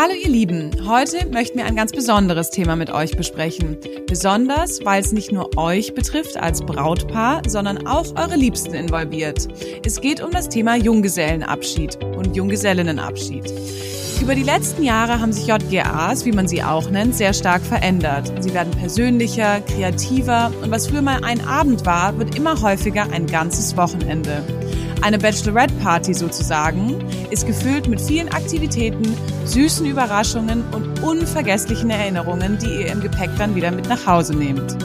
Hallo ihr Lieben, heute möchten wir ein ganz besonderes Thema mit euch besprechen. Besonders, weil es nicht nur euch betrifft als Brautpaar, sondern auch eure Liebsten involviert. Es geht um das Thema Junggesellenabschied und Junggesellinnenabschied. Über die letzten Jahre haben sich JGAs, wie man sie auch nennt, sehr stark verändert. Sie werden persönlicher, kreativer und was früher mal ein Abend war, wird immer häufiger ein ganzes Wochenende. Eine Bachelorette-Party sozusagen ist gefüllt mit vielen Aktivitäten, süßen Überraschungen und unvergesslichen Erinnerungen, die ihr im Gepäck dann wieder mit nach Hause nehmt.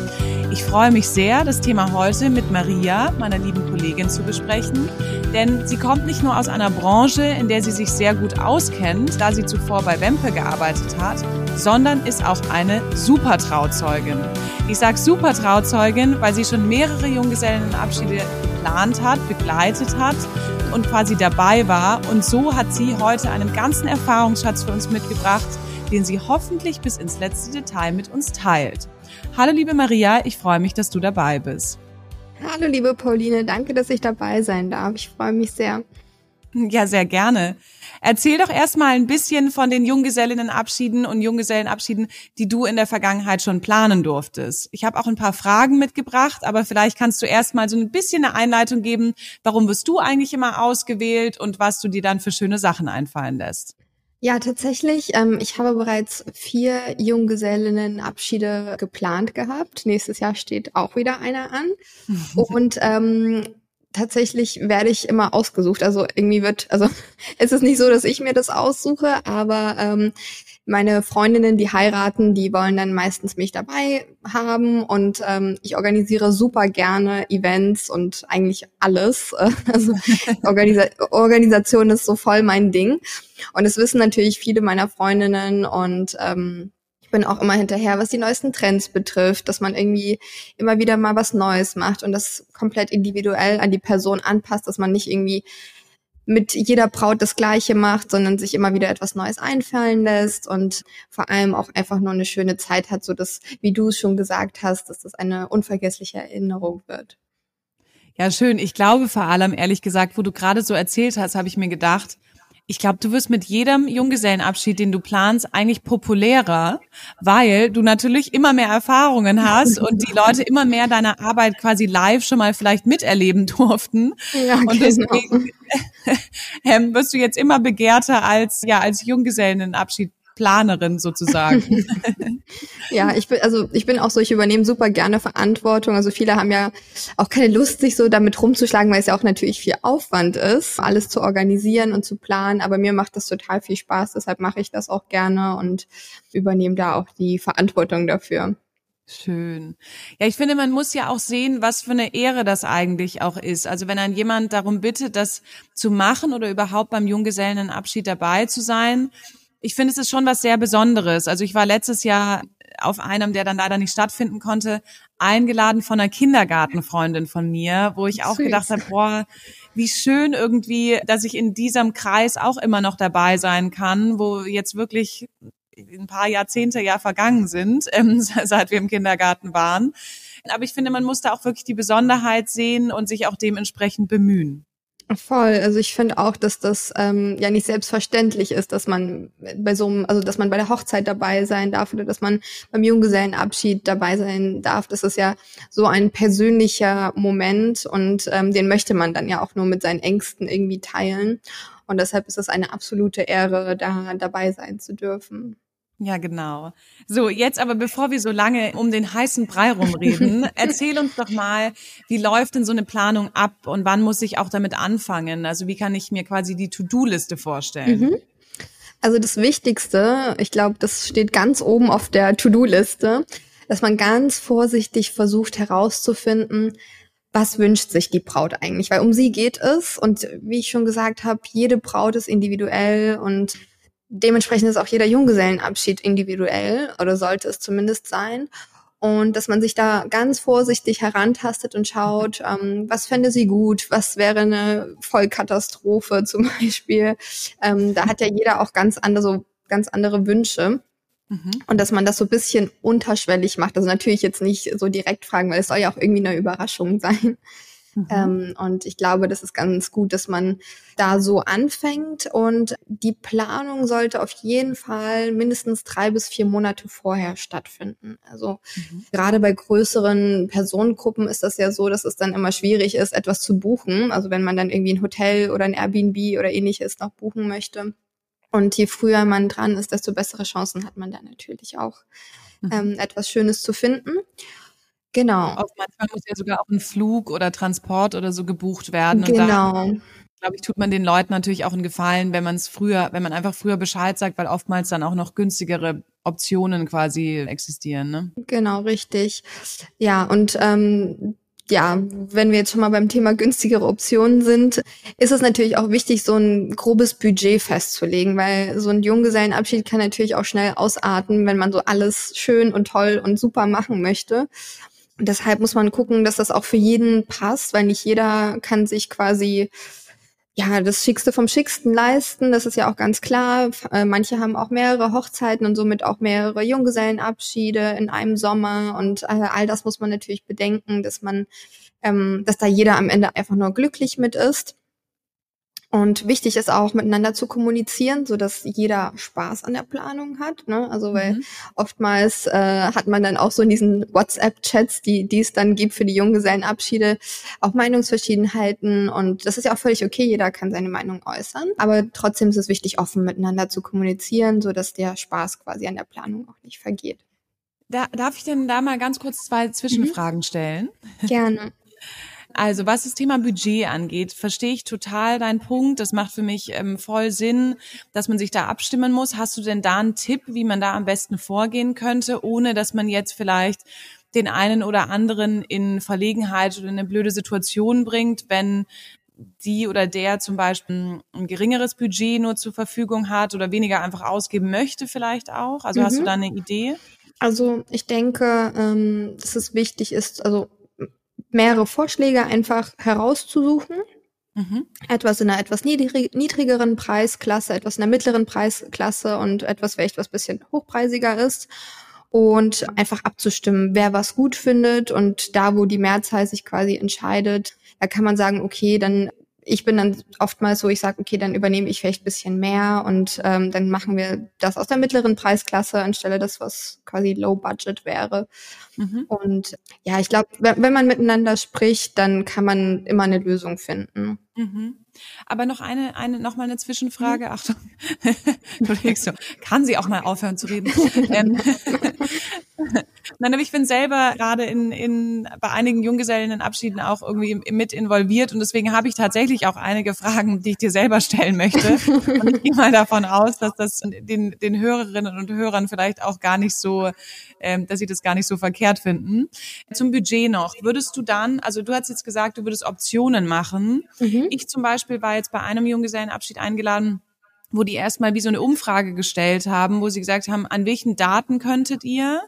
Ich freue mich sehr, das Thema heute mit Maria, meiner lieben Kollegin, zu besprechen, denn sie kommt nicht nur aus einer Branche, in der sie sich sehr gut auskennt, da sie zuvor bei Wempe gearbeitet hat, sondern ist auch eine Supertrauzeugin. Ich sage Supertrauzeugin, weil sie schon mehrere Junggesellenabschiede geplant hat, begleitet hat und quasi dabei war. Und so hat sie heute einen ganzen Erfahrungsschatz für uns mitgebracht, den sie hoffentlich bis ins letzte Detail mit uns teilt. Hallo liebe Maria, ich freue mich, dass du dabei bist. Hallo liebe Pauline, danke, dass ich dabei sein darf. Ich freue mich sehr. Ja, sehr gerne. Erzähl doch erstmal ein bisschen von den Junggesellinnenabschieden und Junggesellenabschieden, die du in der Vergangenheit schon planen durftest. Ich habe auch ein paar Fragen mitgebracht, aber vielleicht kannst du erstmal so ein bisschen eine Einleitung geben, warum wirst du eigentlich immer ausgewählt und was du dir dann für schöne Sachen einfallen lässt. Ja, tatsächlich. Ähm, ich habe bereits vier Junggesellinnenabschiede geplant gehabt. Nächstes Jahr steht auch wieder einer an. Und ähm, tatsächlich werde ich immer ausgesucht. Also irgendwie wird, also es ist nicht so, dass ich mir das aussuche, aber ähm, meine Freundinnen, die heiraten, die wollen dann meistens mich dabei haben und ähm, ich organisiere super gerne Events und eigentlich alles. Also Organisa Organisation ist so voll mein Ding. Und es wissen natürlich viele meiner Freundinnen und ähm, bin auch immer hinterher, was die neuesten Trends betrifft, dass man irgendwie immer wieder mal was Neues macht und das komplett individuell an die Person anpasst, dass man nicht irgendwie mit jeder Braut das Gleiche macht, sondern sich immer wieder etwas Neues einfallen lässt und vor allem auch einfach nur eine schöne Zeit hat, so dass, wie du es schon gesagt hast, dass das eine unvergessliche Erinnerung wird. Ja, schön. Ich glaube vor allem, ehrlich gesagt, wo du gerade so erzählt hast, habe ich mir gedacht, ich glaube, du wirst mit jedem Junggesellenabschied, den du planst, eigentlich populärer, weil du natürlich immer mehr Erfahrungen hast und die Leute immer mehr deine Arbeit quasi live schon mal vielleicht miterleben durften. Ja, und genau. deswegen ähm, wirst du jetzt immer begehrter als ja als Junggesellenabschied Planerin sozusagen. ja, ich bin, also ich bin auch so, ich übernehme super gerne Verantwortung. Also viele haben ja auch keine Lust, sich so damit rumzuschlagen, weil es ja auch natürlich viel Aufwand ist, alles zu organisieren und zu planen. Aber mir macht das total viel Spaß, deshalb mache ich das auch gerne und übernehme da auch die Verantwortung dafür. Schön. Ja, ich finde, man muss ja auch sehen, was für eine Ehre das eigentlich auch ist. Also wenn ein jemand darum bittet, das zu machen oder überhaupt beim Junggesellenabschied dabei zu sein, ich finde, es ist schon was sehr Besonderes. Also ich war letztes Jahr auf einem, der dann leider nicht stattfinden konnte, eingeladen von einer Kindergartenfreundin von mir, wo ich auch Süß. gedacht habe, boah, wie schön irgendwie, dass ich in diesem Kreis auch immer noch dabei sein kann, wo jetzt wirklich ein paar Jahrzehnte ja vergangen sind, ähm, seit wir im Kindergarten waren. Aber ich finde, man muss da auch wirklich die Besonderheit sehen und sich auch dementsprechend bemühen. Voll. Also ich finde auch, dass das ähm, ja nicht selbstverständlich ist, dass man bei so einem, also dass man bei der Hochzeit dabei sein darf oder dass man beim Junggesellenabschied dabei sein darf. Das ist ja so ein persönlicher Moment und ähm, den möchte man dann ja auch nur mit seinen Ängsten irgendwie teilen. Und deshalb ist es eine absolute Ehre, da dabei sein zu dürfen. Ja, genau. So, jetzt aber bevor wir so lange um den heißen Brei rumreden, erzähl uns doch mal, wie läuft denn so eine Planung ab und wann muss ich auch damit anfangen? Also wie kann ich mir quasi die To-Do-Liste vorstellen? Mhm. Also das Wichtigste, ich glaube, das steht ganz oben auf der To-Do-Liste, dass man ganz vorsichtig versucht herauszufinden, was wünscht sich die Braut eigentlich? Weil um sie geht es und wie ich schon gesagt habe, jede Braut ist individuell und dementsprechend ist auch jeder Junggesellenabschied individuell oder sollte es zumindest sein. Und dass man sich da ganz vorsichtig herantastet und schaut, ähm, was fände sie gut, was wäre eine Vollkatastrophe zum Beispiel. Ähm, da hat ja jeder auch ganz andere, so ganz andere Wünsche. Mhm. Und dass man das so ein bisschen unterschwellig macht. Also natürlich jetzt nicht so direkt fragen, weil es soll ja auch irgendwie eine Überraschung sein. Mhm. Ähm, und ich glaube, das ist ganz gut, dass man da so anfängt. Und die Planung sollte auf jeden Fall mindestens drei bis vier Monate vorher stattfinden. Also mhm. gerade bei größeren Personengruppen ist das ja so, dass es dann immer schwierig ist, etwas zu buchen. Also wenn man dann irgendwie ein Hotel oder ein Airbnb oder ähnliches noch buchen möchte. Und je früher man dran ist, desto bessere Chancen hat man dann natürlich auch, mhm. ähm, etwas Schönes zu finden. Genau. Oft manchmal muss ja sogar auch ein Flug oder Transport oder so gebucht werden. Genau. Da, glaube ich, tut man den Leuten natürlich auch einen Gefallen, wenn man es früher, wenn man einfach früher Bescheid sagt, weil oftmals dann auch noch günstigere Optionen quasi existieren. Ne? Genau, richtig. Ja, und ähm, ja, wenn wir jetzt schon mal beim Thema günstigere Optionen sind, ist es natürlich auch wichtig, so ein grobes Budget festzulegen, weil so ein Junggesellenabschied kann natürlich auch schnell ausarten, wenn man so alles schön und toll und super machen möchte. Deshalb muss man gucken, dass das auch für jeden passt, weil nicht jeder kann sich quasi ja, das Schickste vom Schicksten leisten, das ist ja auch ganz klar. Äh, manche haben auch mehrere Hochzeiten und somit auch mehrere Junggesellenabschiede in einem Sommer und äh, all das muss man natürlich bedenken, dass man, ähm, dass da jeder am Ende einfach nur glücklich mit ist. Und wichtig ist auch, miteinander zu kommunizieren, so dass jeder Spaß an der Planung hat. Ne? Also weil mhm. oftmals äh, hat man dann auch so in diesen WhatsApp-Chats, die, die es dann gibt für die Junggesellenabschiede, auch Meinungsverschiedenheiten. Und das ist ja auch völlig okay, jeder kann seine Meinung äußern. Aber trotzdem ist es wichtig, offen miteinander zu kommunizieren, so dass der Spaß quasi an der Planung auch nicht vergeht. Da, darf ich denn da mal ganz kurz zwei Zwischenfragen mhm. stellen? Gerne. Also was das Thema Budget angeht, verstehe ich total deinen Punkt. Das macht für mich ähm, voll Sinn, dass man sich da abstimmen muss. Hast du denn da einen Tipp, wie man da am besten vorgehen könnte, ohne dass man jetzt vielleicht den einen oder anderen in Verlegenheit oder in eine blöde Situation bringt, wenn die oder der zum Beispiel ein geringeres Budget nur zur Verfügung hat oder weniger einfach ausgeben möchte vielleicht auch? Also mhm. hast du mhm. da eine Idee? Also ich denke, ähm, dass es wichtig ist, also mehrere Vorschläge einfach herauszusuchen. Mhm. Etwas in einer etwas niedrigeren Preisklasse, etwas in der mittleren Preisklasse und etwas vielleicht was bisschen hochpreisiger ist. Und einfach abzustimmen, wer was gut findet und da, wo die Mehrzahl sich quasi entscheidet, da kann man sagen, okay, dann ich bin dann oftmals so, ich sage, okay, dann übernehme ich vielleicht bisschen mehr und ähm, dann machen wir das aus der mittleren Preisklasse anstelle das, was quasi Low Budget wäre. Mhm. Und ja, ich glaube, wenn, wenn man miteinander spricht, dann kann man immer eine Lösung finden. Mhm. Aber noch eine, eine, noch mal eine Zwischenfrage. Mhm. Achtung, kann sie auch mal aufhören zu reden? ähm, Nein, aber ich bin selber gerade in, in, bei einigen Junggesellenabschieden auch irgendwie mit involviert und deswegen habe ich tatsächlich auch einige Fragen, die ich dir selber stellen möchte. Und ich gehe mal davon aus, dass das den, den Hörerinnen und Hörern vielleicht auch gar nicht so, ähm, dass sie das gar nicht so verkehrt finden. Zum Budget noch. Würdest du dann, also du hast jetzt gesagt, du würdest Optionen machen. Mhm. Ich zum Beispiel war jetzt bei einem Junggesellenabschied eingeladen, wo die erstmal wie so eine Umfrage gestellt haben, wo sie gesagt haben, an welchen Daten könntet ihr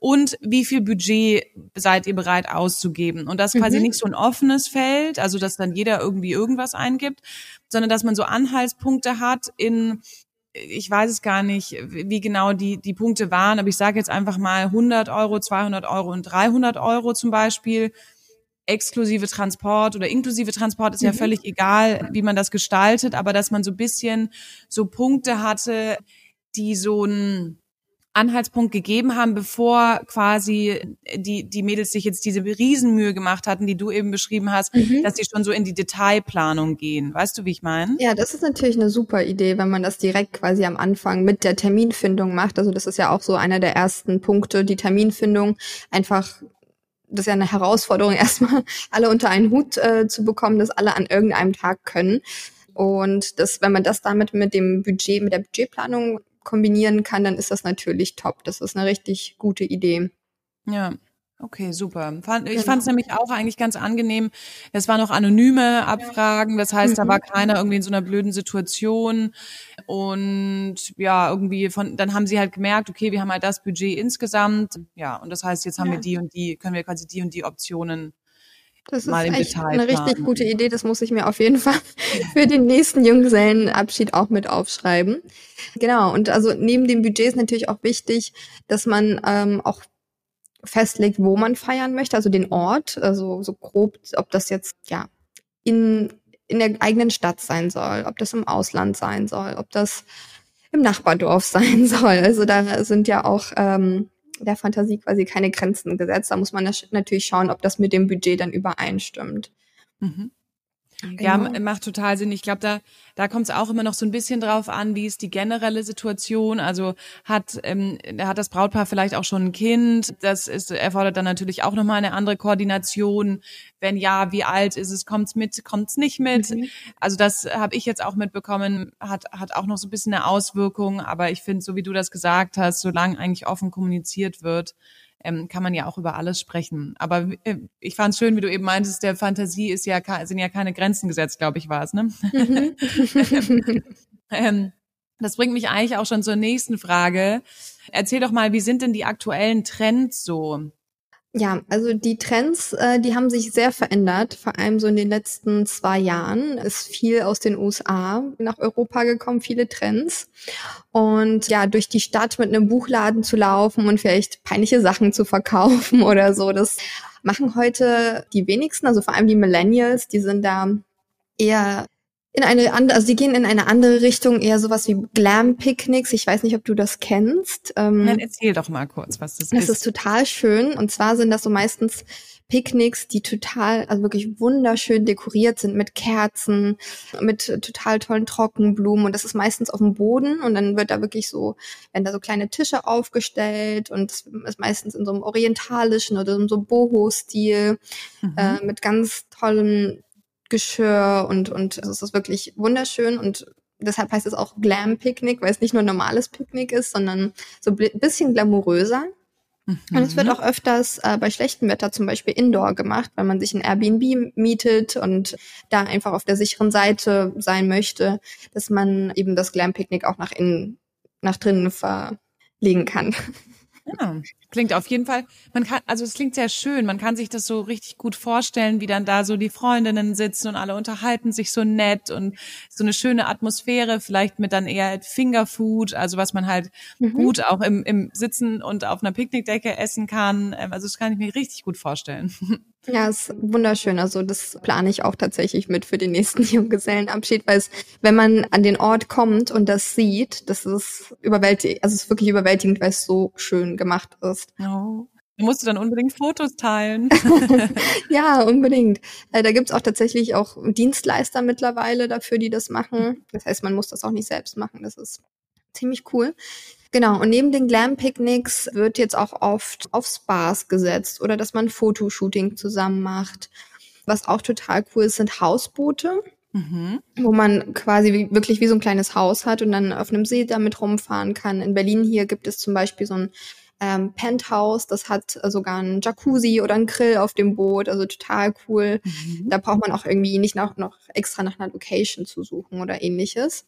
und wie viel Budget seid ihr bereit auszugeben? Und das quasi mhm. nicht so ein offenes Feld, also dass dann jeder irgendwie irgendwas eingibt, sondern dass man so Anhaltspunkte hat in ich weiß es gar nicht, wie genau die, die Punkte waren, aber ich sage jetzt einfach mal 100 Euro, 200 Euro und 300 Euro zum Beispiel exklusive Transport oder inklusive Transport ist ja mhm. völlig egal, wie man das gestaltet, aber dass man so bisschen so Punkte hatte, die so ein Anhaltspunkt gegeben haben, bevor quasi die, die Mädels sich jetzt diese Riesenmühe gemacht hatten, die du eben beschrieben hast, mhm. dass sie schon so in die Detailplanung gehen. Weißt du, wie ich meine? Ja, das ist natürlich eine super Idee, wenn man das direkt quasi am Anfang mit der Terminfindung macht. Also das ist ja auch so einer der ersten Punkte, die Terminfindung einfach das ist ja eine Herausforderung, erstmal alle unter einen Hut äh, zu bekommen, dass alle an irgendeinem Tag können. Und das, wenn man das damit mit dem Budget, mit der Budgetplanung kombinieren kann, dann ist das natürlich top. Das ist eine richtig gute Idee. Ja. Okay, super. Ich genau. fand es nämlich auch eigentlich ganz angenehm. Es waren noch anonyme Abfragen, das heißt, da war mhm. keiner irgendwie in so einer blöden Situation. Und ja, irgendwie von, dann haben sie halt gemerkt, okay, wir haben halt das Budget insgesamt. Ja, und das heißt, jetzt haben ja. wir die und die, können wir quasi die und die Optionen das mal ist im echt Detail eine planen. richtig gute Idee. Das muss ich mir auf jeden Fall für den nächsten Junggesellenabschied auch mit aufschreiben. Genau. Und also neben dem Budget ist natürlich auch wichtig, dass man ähm, auch festlegt, wo man feiern möchte, also den Ort, also so grob, ob das jetzt ja in in der eigenen Stadt sein soll, ob das im Ausland sein soll, ob das im Nachbardorf sein soll. Also da sind ja auch ähm, der Fantasie quasi keine Grenzen gesetzt. Da muss man natürlich schauen, ob das mit dem Budget dann übereinstimmt. Mhm. Genau. Ja, macht total Sinn. Ich glaube, da, da kommt es auch immer noch so ein bisschen drauf an, wie ist die generelle Situation. Also hat, ähm, hat das Brautpaar vielleicht auch schon ein Kind. Das ist, erfordert dann natürlich auch nochmal eine andere Koordination. Wenn ja, wie alt ist es? Kommt's mit? Kommt's nicht mit? Mhm. Also das habe ich jetzt auch mitbekommen, hat, hat auch noch so ein bisschen eine Auswirkung. Aber ich finde, so wie du das gesagt hast, solange eigentlich offen kommuniziert wird, ähm, kann man ja auch über alles sprechen. Aber äh, ich fand es schön, wie du eben meintest, der Fantasie ist ja sind ja keine Grenzen gesetzt, glaube ich, war es, ne? Mhm. ähm, das bringt mich eigentlich auch schon zur nächsten Frage. Erzähl doch mal, wie sind denn die aktuellen Trends so? Ja, also die Trends, äh, die haben sich sehr verändert, vor allem so in den letzten zwei Jahren ist viel aus den USA nach Europa gekommen, viele Trends. Und ja, durch die Stadt mit einem Buchladen zu laufen und vielleicht peinliche Sachen zu verkaufen oder so, das machen heute die wenigsten, also vor allem die Millennials, die sind da eher in eine andere, also die gehen in eine andere Richtung, eher sowas wie Glam-Picknicks. Ich weiß nicht, ob du das kennst. Ähm, Dann erzähl doch mal kurz, was das, das ist. Das ist total schön. Und zwar sind das so meistens Picknicks, die total, also wirklich wunderschön dekoriert sind mit Kerzen, mit total tollen Trockenblumen. Und das ist meistens auf dem Boden. Und dann wird da wirklich so, werden da so kleine Tische aufgestellt. Und das ist meistens in so einem orientalischen oder in so einem Boho-Stil, mhm. äh, mit ganz tollen Geschirr und, und also es ist wirklich wunderschön und deshalb heißt es auch Glam-Picknick, weil es nicht nur ein normales Picknick ist, sondern so ein bisschen glamouröser. Mhm. Und es wird auch öfters äh, bei schlechtem Wetter zum Beispiel indoor gemacht, weil man sich ein Airbnb mietet und da einfach auf der sicheren Seite sein möchte, dass man eben das Glam-Picknick auch nach innen, nach drinnen verlegen kann. Ja, klingt auf jeden Fall, man kann, also es klingt sehr schön, man kann sich das so richtig gut vorstellen, wie dann da so die Freundinnen sitzen und alle unterhalten sich so nett und so eine schöne Atmosphäre, vielleicht mit dann eher Fingerfood, also was man halt mhm. gut auch im, im Sitzen und auf einer Picknickdecke essen kann. Ähm, also das kann ich mir richtig gut vorstellen. Ja, ist wunderschön. Also das plane ich auch tatsächlich mit für den nächsten Junggesellenabschied, weil es, wenn man an den Ort kommt und das sieht, das ist überwältigend, also es ist wirklich überwältigend, weil es so schön gemacht ist. Oh. Du musst du dann unbedingt Fotos teilen. ja, unbedingt. Äh, da gibt's auch tatsächlich auch Dienstleister mittlerweile dafür, die das machen. Das heißt, man muss das auch nicht selbst machen. Das ist ziemlich cool. Genau, und neben den Glam-Picknicks wird jetzt auch oft auf Spas gesetzt oder dass man Fotoshooting zusammen macht. Was auch total cool ist, sind Hausboote. Mhm. wo man quasi wirklich wie so ein kleines Haus hat und dann auf einem See damit rumfahren kann. In Berlin hier gibt es zum Beispiel so ein ähm, Penthouse, das hat sogar einen Jacuzzi oder einen Grill auf dem Boot, also total cool. Mhm. Da braucht man auch irgendwie nicht noch, noch extra nach einer Location zu suchen oder ähnliches.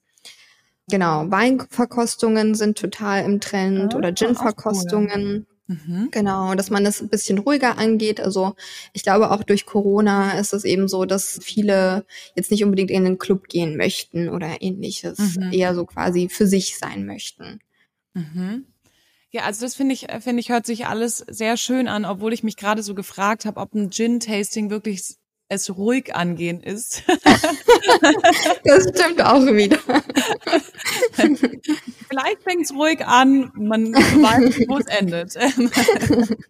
Genau, Weinverkostungen sind total im Trend ah, oder Gin-Verkostungen. Cool. Mhm. Genau, dass man das ein bisschen ruhiger angeht. Also ich glaube auch durch Corona ist es eben so, dass viele jetzt nicht unbedingt in den Club gehen möchten oder ähnliches, mhm. eher so quasi für sich sein möchten. Mhm. Ja, also das finde ich, finde ich, hört sich alles sehr schön an, obwohl ich mich gerade so gefragt habe, ob ein Gin-Tasting wirklich es ruhig angehen ist. das stimmt auch wieder. Vielleicht fängt es ruhig an, man weiß, wo es endet.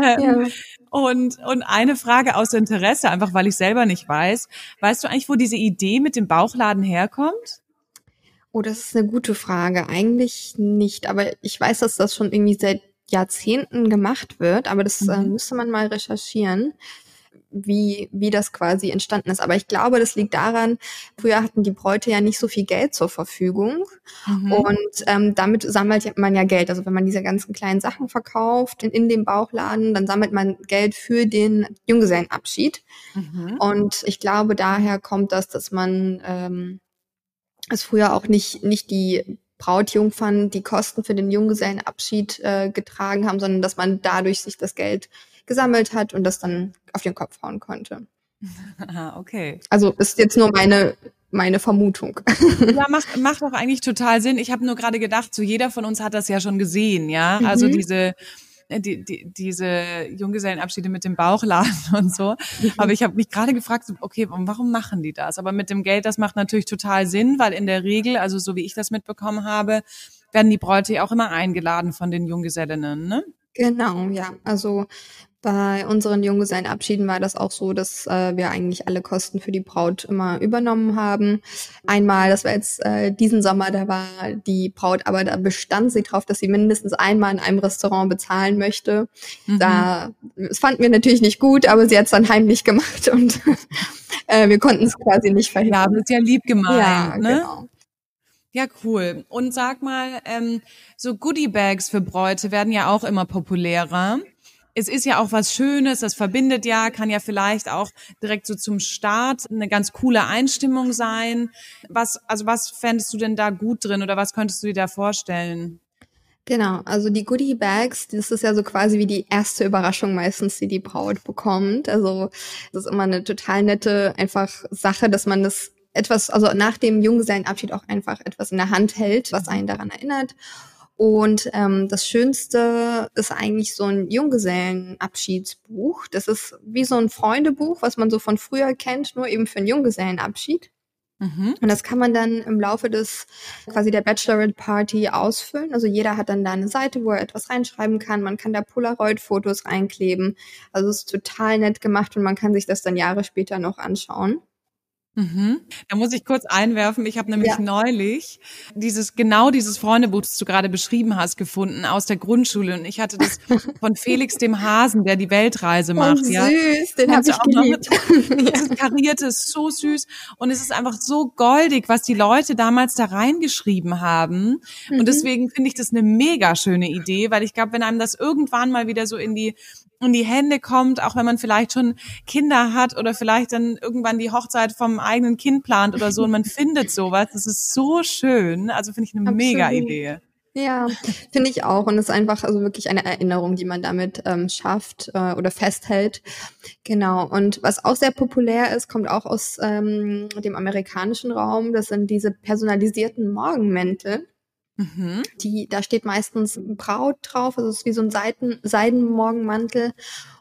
ja. Ähm, und, und eine Frage aus Interesse, einfach weil ich selber nicht weiß. Weißt du eigentlich, wo diese Idee mit dem Bauchladen herkommt? Oh, das ist eine gute Frage. Eigentlich nicht, aber ich weiß, dass das schon irgendwie seit Jahrzehnten gemacht wird, aber das äh, mhm. äh, müsste man mal recherchieren wie, wie das quasi entstanden ist. Aber ich glaube, das liegt daran, früher hatten die Bräute ja nicht so viel Geld zur Verfügung. Mhm. Und ähm, damit sammelt man ja Geld. Also wenn man diese ganzen kleinen Sachen verkauft in, in dem Bauchladen, dann sammelt man Geld für den Junggesellenabschied. Mhm. Und ich glaube, daher kommt das, dass man ähm, es früher auch nicht, nicht die Brautjungfern die Kosten für den Junggesellenabschied äh, getragen haben, sondern dass man dadurch sich das Geld gesammelt hat und das dann auf den Kopf hauen konnte. Ah, okay. Also ist jetzt nur meine meine Vermutung. Ja, macht, macht auch eigentlich total Sinn. Ich habe nur gerade gedacht, so jeder von uns hat das ja schon gesehen, ja. Also mhm. Also diese äh, die, die, diese Junggesellenabschiede mit dem Bauchladen und so. Aber ich habe mich gerade gefragt, okay, warum machen die das? Aber mit dem Geld, das macht natürlich total Sinn, weil in der Regel, also so wie ich das mitbekommen habe, werden die Bräute ja auch immer eingeladen von den Junggesellinnen, ne? Genau, ja. Also bei unseren Junggesellenabschieden war das auch so, dass äh, wir eigentlich alle Kosten für die Braut immer übernommen haben. Einmal, das war jetzt äh, diesen Sommer, da war die Braut, aber da bestand sie drauf, dass sie mindestens einmal in einem Restaurant bezahlen möchte. Mhm. Da, das fanden wir natürlich nicht gut, aber sie hat es dann heimlich gemacht und äh, wir konnten es quasi nicht verhindern. Ja, das ist ja lieb gemeint. Ja, ne? genau. Ja, cool. Und sag mal, ähm, so Goodie-Bags für Bräute werden ja auch immer populärer es ist ja auch was Schönes, das verbindet ja, kann ja vielleicht auch direkt so zum Start eine ganz coole Einstimmung sein. Was, also was fändest du denn da gut drin oder was könntest du dir da vorstellen? Genau, also die Goodie Bags, das ist ja so quasi wie die erste Überraschung meistens, die die Braut bekommt. Also das ist immer eine total nette einfach Sache, dass man das etwas, also nach dem Junggesellenabschied auch einfach etwas in der Hand hält, was einen daran erinnert. Und ähm, das Schönste ist eigentlich so ein Junggesellenabschiedsbuch. Das ist wie so ein Freundebuch, was man so von früher kennt, nur eben für einen Junggesellenabschied. Mhm. Und das kann man dann im Laufe des quasi der Bachelorette Party ausfüllen. Also jeder hat dann da eine Seite, wo er etwas reinschreiben kann. Man kann da Polaroid-Fotos reinkleben. Also es ist total nett gemacht und man kann sich das dann Jahre später noch anschauen. Mhm. Da muss ich kurz einwerfen. Ich habe nämlich ja. neulich dieses genau dieses Freundebuch, das du gerade beschrieben hast, gefunden aus der Grundschule und ich hatte das von Felix dem Hasen, der die Weltreise oh, macht. Oh, ja. süß, den habe ich auch geliebt. Noch, das ist kariert, ist so süß und es ist einfach so goldig, was die Leute damals da reingeschrieben haben mhm. und deswegen finde ich das eine mega schöne Idee, weil ich glaube, wenn einem das irgendwann mal wieder so in die in die Hände kommt, auch wenn man vielleicht schon Kinder hat oder vielleicht dann irgendwann die Hochzeit vom eigenen Kind plant oder so und man findet sowas. Das ist so schön. Also finde ich eine Absolut. mega Idee. Ja, finde ich auch. Und es ist einfach also wirklich eine Erinnerung, die man damit ähm, schafft äh, oder festhält. Genau. Und was auch sehr populär ist, kommt auch aus ähm, dem amerikanischen Raum. Das sind diese personalisierten Morgenmäntel. Mhm. Die, da steht meistens Braut drauf, also es ist wie so ein Seiten, Seidenmorgenmantel.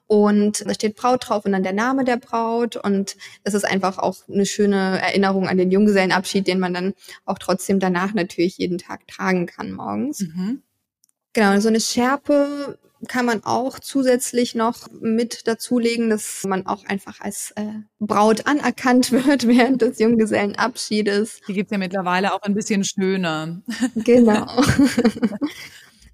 Und da steht Braut drauf und dann der Name der Braut. Und das ist einfach auch eine schöne Erinnerung an den Junggesellenabschied, den man dann auch trotzdem danach natürlich jeden Tag tragen kann morgens. Mhm. Genau, so eine Schärpe kann man auch zusätzlich noch mit dazulegen, dass man auch einfach als äh, Braut anerkannt wird während des Junggesellenabschiedes. Die gibt's ja mittlerweile auch ein bisschen schöner. Genau.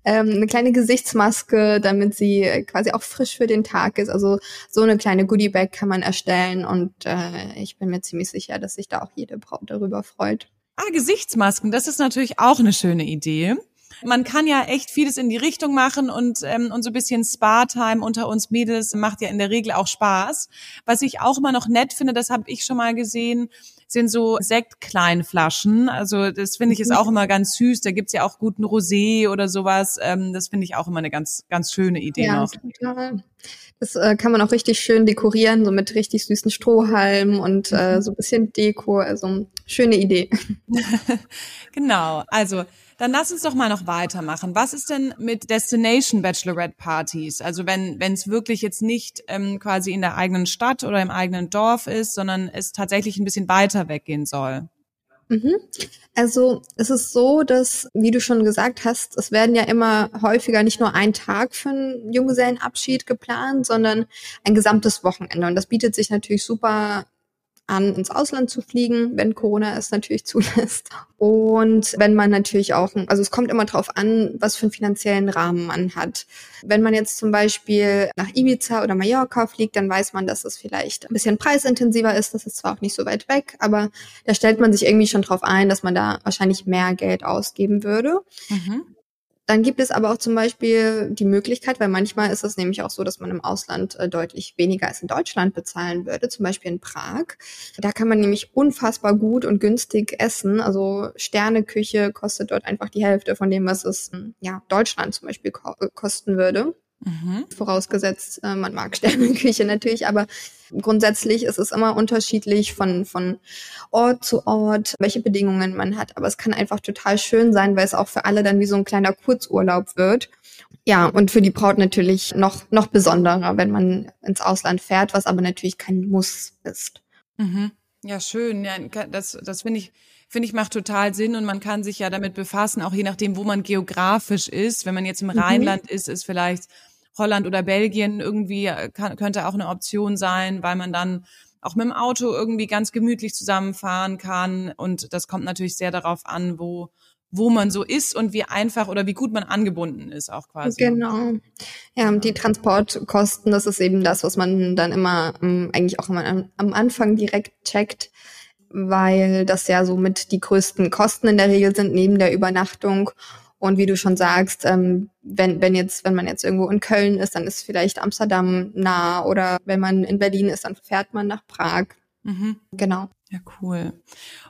ähm, eine kleine Gesichtsmaske, damit sie quasi auch frisch für den Tag ist. Also so eine kleine Goodiebag kann man erstellen und äh, ich bin mir ziemlich sicher, dass sich da auch jede Braut darüber freut. Ah, Gesichtsmasken, das ist natürlich auch eine schöne Idee. Man kann ja echt vieles in die Richtung machen und, ähm, und so ein bisschen Spa-Time unter uns Mädels macht ja in der Regel auch Spaß. Was ich auch immer noch nett finde, das habe ich schon mal gesehen, sind so Sektkleinflaschen. Also das finde ich ist auch immer ganz süß. Da gibt's ja auch guten Rosé oder sowas. Ähm, das finde ich auch immer eine ganz, ganz schöne Idee ja, noch. Total. Das äh, kann man auch richtig schön dekorieren, so mit richtig süßen Strohhalmen und äh, mhm. so ein bisschen Deko. Also schöne Idee. genau. Also dann lass uns doch mal noch weitermachen. Was ist denn mit Destination Bachelorette Partys? Also wenn wenn es wirklich jetzt nicht ähm, quasi in der eigenen Stadt oder im eigenen Dorf ist, sondern es tatsächlich ein bisschen weiter weggehen soll. Mhm. Also es ist so, dass, wie du schon gesagt hast, es werden ja immer häufiger nicht nur ein Tag für einen Junggesellenabschied geplant, sondern ein gesamtes Wochenende. Und das bietet sich natürlich super an, ins Ausland zu fliegen, wenn Corona es natürlich zulässt. Und wenn man natürlich auch, also es kommt immer drauf an, was für einen finanziellen Rahmen man hat. Wenn man jetzt zum Beispiel nach Ibiza oder Mallorca fliegt, dann weiß man, dass es vielleicht ein bisschen preisintensiver ist. Das ist zwar auch nicht so weit weg, aber da stellt man sich irgendwie schon drauf ein, dass man da wahrscheinlich mehr Geld ausgeben würde. Mhm. Dann gibt es aber auch zum Beispiel die Möglichkeit, weil manchmal ist es nämlich auch so, dass man im Ausland äh, deutlich weniger als in Deutschland bezahlen würde, zum Beispiel in Prag. Da kann man nämlich unfassbar gut und günstig essen. Also Sterneküche kostet dort einfach die Hälfte von dem, was es ja Deutschland zum Beispiel ko äh, kosten würde. Mhm. Vorausgesetzt, äh, man mag Sterneküche natürlich, aber grundsätzlich ist es immer unterschiedlich von, von Ort zu Ort, welche Bedingungen man hat. Aber es kann einfach total schön sein, weil es auch für alle dann wie so ein kleiner Kurzurlaub wird. Ja, und für die Braut natürlich noch, noch besonderer, wenn man ins Ausland fährt, was aber natürlich kein Muss ist. Mhm. Ja, schön. Ja, das, das finde ich, finde ich, macht total Sinn und man kann sich ja damit befassen, auch je nachdem, wo man geografisch ist. Wenn man jetzt im mhm. Rheinland ist, ist vielleicht Holland oder Belgien irgendwie äh, kann, könnte auch eine Option sein, weil man dann auch mit dem Auto irgendwie ganz gemütlich zusammenfahren kann. Und das kommt natürlich sehr darauf an, wo, wo man so ist und wie einfach oder wie gut man angebunden ist auch quasi. Genau. Ja, die Transportkosten, das ist eben das, was man dann immer ähm, eigentlich auch immer am, am Anfang direkt checkt, weil das ja so mit die größten Kosten in der Regel sind neben der Übernachtung. Und wie du schon sagst, ähm, wenn, wenn jetzt, wenn man jetzt irgendwo in Köln ist, dann ist vielleicht Amsterdam nah oder wenn man in Berlin ist, dann fährt man nach Prag. Mhm. Genau. Ja, cool.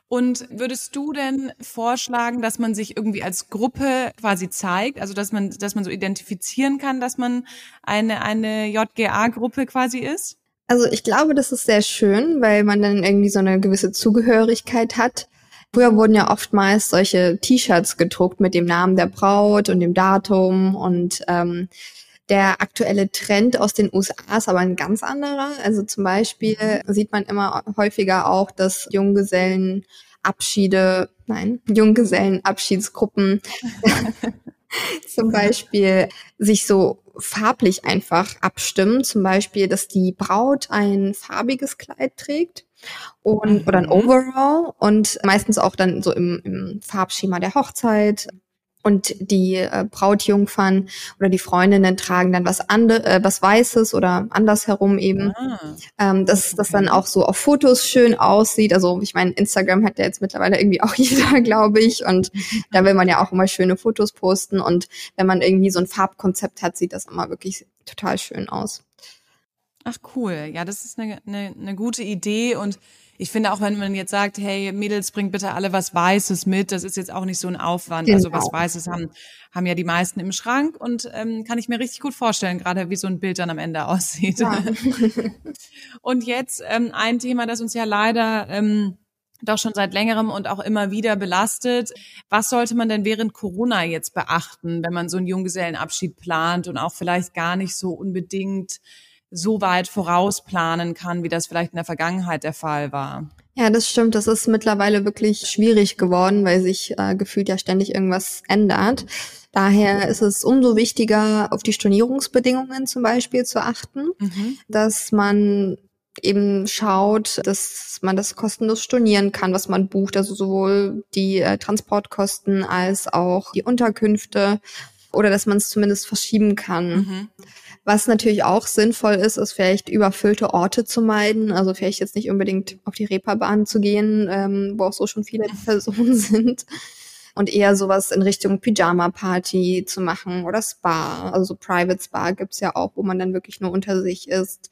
Und würdest du denn vorschlagen, dass man sich irgendwie als Gruppe quasi zeigt, also dass man, dass man so identifizieren kann, dass man eine, eine JGA-Gruppe quasi ist? Also ich glaube, das ist sehr schön, weil man dann irgendwie so eine gewisse Zugehörigkeit hat. Früher wurden ja oftmals solche T-Shirts gedruckt mit dem Namen der Braut und dem Datum und ähm, der aktuelle Trend aus den USA ist aber ein ganz anderer. Also zum Beispiel sieht man immer häufiger auch, dass Junggesellenabschiede, nein, Junggesellenabschiedsgruppen zum Beispiel sich so farblich einfach abstimmen. Zum Beispiel, dass die Braut ein farbiges Kleid trägt und oder ein mhm. Overall und meistens auch dann so im, im Farbschema der Hochzeit. Und die äh, Brautjungfern oder die Freundinnen tragen dann was andere, äh, was Weißes oder andersherum eben, ah, ähm, dass das dann auch so auf Fotos schön aussieht. Also ich meine, Instagram hat ja jetzt mittlerweile irgendwie auch jeder, glaube ich, und da will man ja auch immer schöne Fotos posten. Und wenn man irgendwie so ein Farbkonzept hat, sieht das immer wirklich total schön aus. Ach cool, ja, das ist eine, eine, eine gute Idee und ich finde auch, wenn man jetzt sagt, hey Mädels, bringt bitte alle was Weißes mit, das ist jetzt auch nicht so ein Aufwand. Genau. Also was genau. Weißes haben, haben ja die meisten im Schrank und ähm, kann ich mir richtig gut vorstellen, gerade wie so ein Bild dann am Ende aussieht. Ja. und jetzt ähm, ein Thema, das uns ja leider ähm, doch schon seit längerem und auch immer wieder belastet. Was sollte man denn während Corona jetzt beachten, wenn man so einen Junggesellenabschied plant und auch vielleicht gar nicht so unbedingt so weit vorausplanen kann, wie das vielleicht in der Vergangenheit der Fall war. Ja, das stimmt. Das ist mittlerweile wirklich schwierig geworden, weil sich äh, gefühlt ja ständig irgendwas ändert. Daher ist es umso wichtiger, auf die Stornierungsbedingungen zum Beispiel zu achten, mhm. dass man eben schaut, dass man das kostenlos stornieren kann, was man bucht, also sowohl die äh, Transportkosten als auch die Unterkünfte oder dass man es zumindest verschieben kann. Mhm. Was natürlich auch sinnvoll ist, ist vielleicht überfüllte Orte zu meiden. Also vielleicht jetzt nicht unbedingt auf die Reeperbahn zu gehen, ähm, wo auch so schon viele Personen sind. Und eher sowas in Richtung Pyjama-Party zu machen oder Spa. Also so Private Spa gibt's ja auch, wo man dann wirklich nur unter sich ist.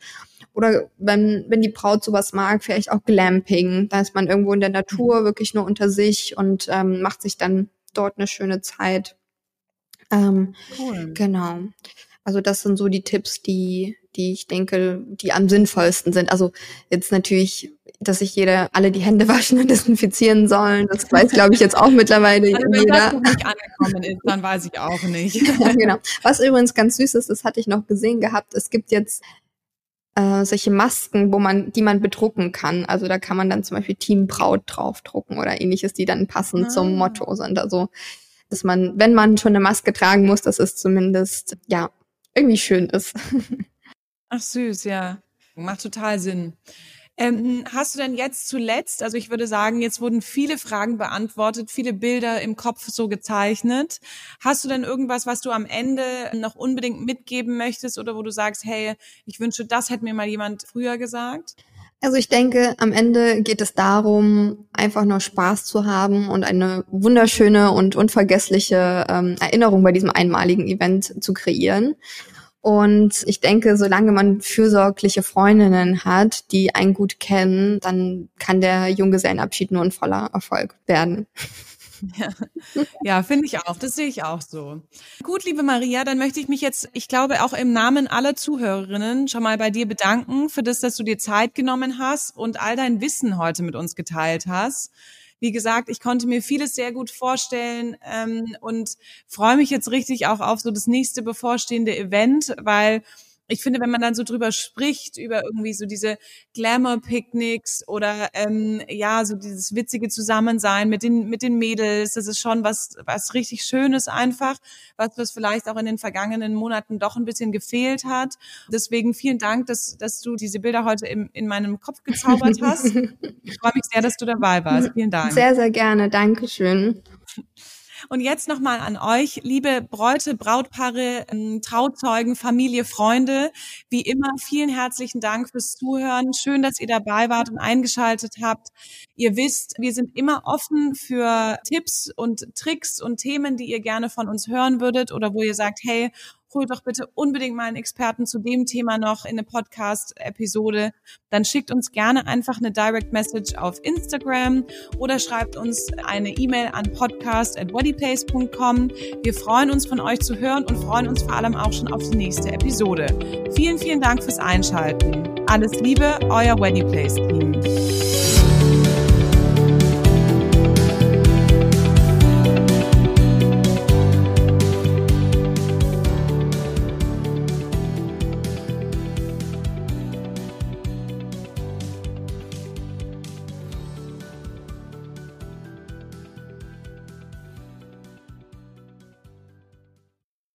Oder wenn, wenn die Braut sowas mag, vielleicht auch Glamping. Da ist man irgendwo in der Natur wirklich nur unter sich und ähm, macht sich dann dort eine schöne Zeit. Ähm, cool. Genau. Also das sind so die Tipps, die, die ich denke, die am sinnvollsten sind. Also jetzt natürlich, dass sich jeder alle die Hände waschen und desinfizieren sollen. Das weiß, glaube ich, jetzt auch mittlerweile also, wenn jeder. Wenn das nicht angekommen ist, dann weiß ich auch nicht. ja, genau. Was übrigens ganz süß ist, das hatte ich noch gesehen gehabt. Es gibt jetzt äh, solche Masken, wo man, die man bedrucken kann. Also da kann man dann zum Beispiel Team Braut draufdrucken oder ähnliches, die dann passend ah. zum Motto sind. Also dass man, wenn man schon eine Maske tragen muss, dass es zumindest ja irgendwie schön ist. Ach süß, ja. Macht total Sinn. Ähm, hast du denn jetzt zuletzt, also ich würde sagen, jetzt wurden viele Fragen beantwortet, viele Bilder im Kopf so gezeichnet. Hast du denn irgendwas, was du am Ende noch unbedingt mitgeben möchtest oder wo du sagst, hey, ich wünsche, das hätte mir mal jemand früher gesagt? Also ich denke, am Ende geht es darum, einfach nur Spaß zu haben und eine wunderschöne und unvergessliche ähm, Erinnerung bei diesem einmaligen Event zu kreieren. Und ich denke, solange man fürsorgliche Freundinnen hat, die einen gut kennen, dann kann der Junggesellenabschied nur ein voller Erfolg werden. Ja, ja finde ich auch. Das sehe ich auch so. Gut, liebe Maria, dann möchte ich mich jetzt, ich glaube, auch im Namen aller Zuhörerinnen schon mal bei dir bedanken für das, dass du dir Zeit genommen hast und all dein Wissen heute mit uns geteilt hast. Wie gesagt, ich konnte mir vieles sehr gut vorstellen ähm, und freue mich jetzt richtig auch auf so das nächste bevorstehende Event, weil ich finde, wenn man dann so drüber spricht, über irgendwie so diese Glamour-Picknicks oder ähm, ja, so dieses witzige Zusammensein mit den, mit den Mädels, das ist schon was, was richtig Schönes einfach, was, was vielleicht auch in den vergangenen Monaten doch ein bisschen gefehlt hat. Deswegen vielen Dank, dass, dass du diese Bilder heute im, in meinem Kopf gezaubert hast. Ich freue mich sehr, dass du dabei warst. Vielen Dank. Sehr, sehr gerne. Dankeschön. Und jetzt nochmal an euch, liebe Bräute, Brautpaare, ähm, Trauzeugen, Familie, Freunde. Wie immer, vielen herzlichen Dank fürs Zuhören. Schön, dass ihr dabei wart und eingeschaltet habt. Ihr wisst, wir sind immer offen für Tipps und Tricks und Themen, die ihr gerne von uns hören würdet oder wo ihr sagt, hey, holt doch bitte unbedingt mal einen Experten zu dem Thema noch in eine Podcast-Episode, dann schickt uns gerne einfach eine Direct Message auf Instagram oder schreibt uns eine E-Mail an podcast@bodyplace.com. Wir freuen uns von euch zu hören und freuen uns vor allem auch schon auf die nächste Episode. Vielen, vielen Dank fürs Einschalten. Alles Liebe, euer Wedding Place Team.